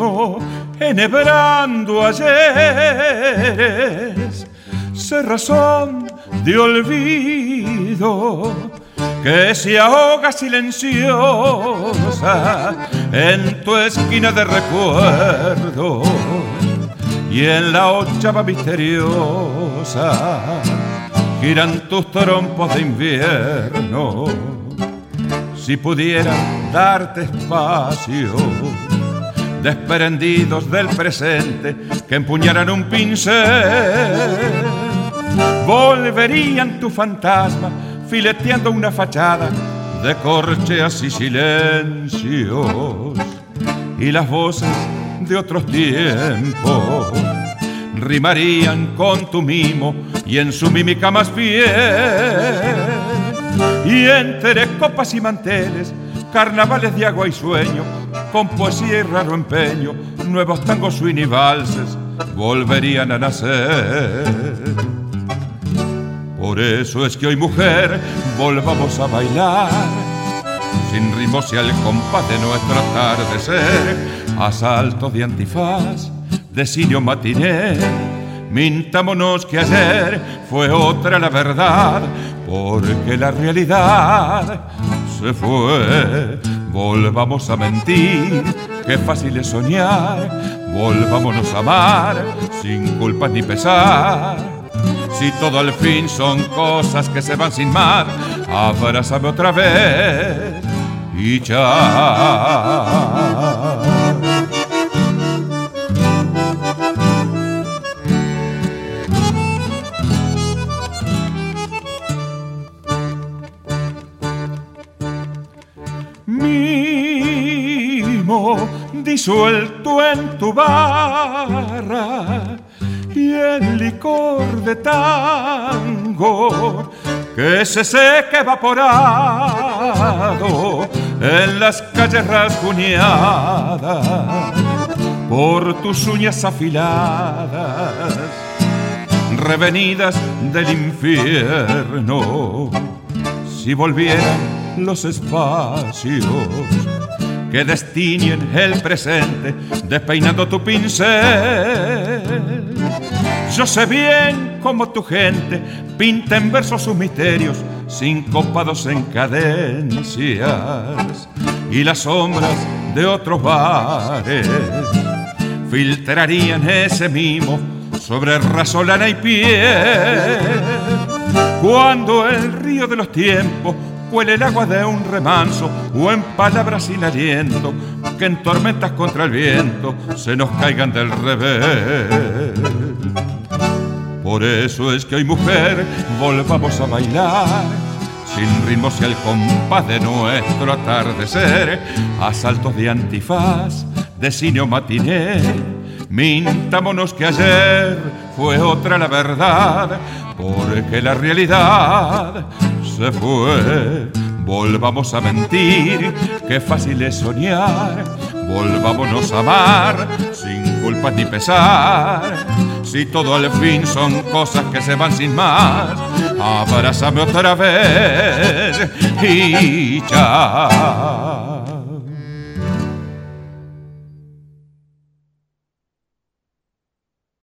mimo, enhebrando ayeres, razón de olvido que se ahoga silenciosa en tu esquina de recuerdo y en la ochava misteriosa giran tus trompos de invierno. Si pudiera darte espacio, desprendidos del presente que empuñaran un pincel, volverían tu fantasma fileteando una fachada de corcheas y silencios. Y las voces de otros tiempos rimarían con tu mimo y en su mímica más fiel. Y entre copas y manteles carnavales de agua y sueño con poesía y raro empeño nuevos tangos swing y valses volverían a nacer por eso es que hoy mujer volvamos a bailar sin ritmos y al compás de nuestro atardecer, asaltos de antifaz, de cirio matiné. Mintámonos que ayer fue otra la verdad, porque la realidad se fue. Volvamos a mentir, qué fácil es soñar, volvámonos a amar sin culpa ni pesar si todo al fin son cosas que se van sin mar, abrázame otra vez y ya. Mimo disuelto en tu barra y el licor de tango que se seca evaporado en las calles rasguñadas por tus uñas afiladas, revenidas del infierno. Si volvieran los espacios que destinen el presente, despeinando tu pincel. Yo sé bien cómo tu gente pinta en versos sus misterios, sincopados en cadencias, y las sombras de otros bares filtrarían ese mimo sobre rasolana y piel. Cuando el río de los tiempos cuele el agua de un remanso o en palabras sin aliento que en tormentas contra el viento se nos caigan del revés. Por eso es que hoy mujer volvamos a bailar sin ritmos y al compás de nuestro atardecer, a saltos de antifaz, de cine o matiné. Mintámonos que ayer fue otra la verdad, porque la realidad se fue. Volvamos a mentir, qué fácil es soñar. Volvámonos a amar sin culpa ni pesar. Si todo al fin son cosas que se van sin más, abrázame otra vez y ya.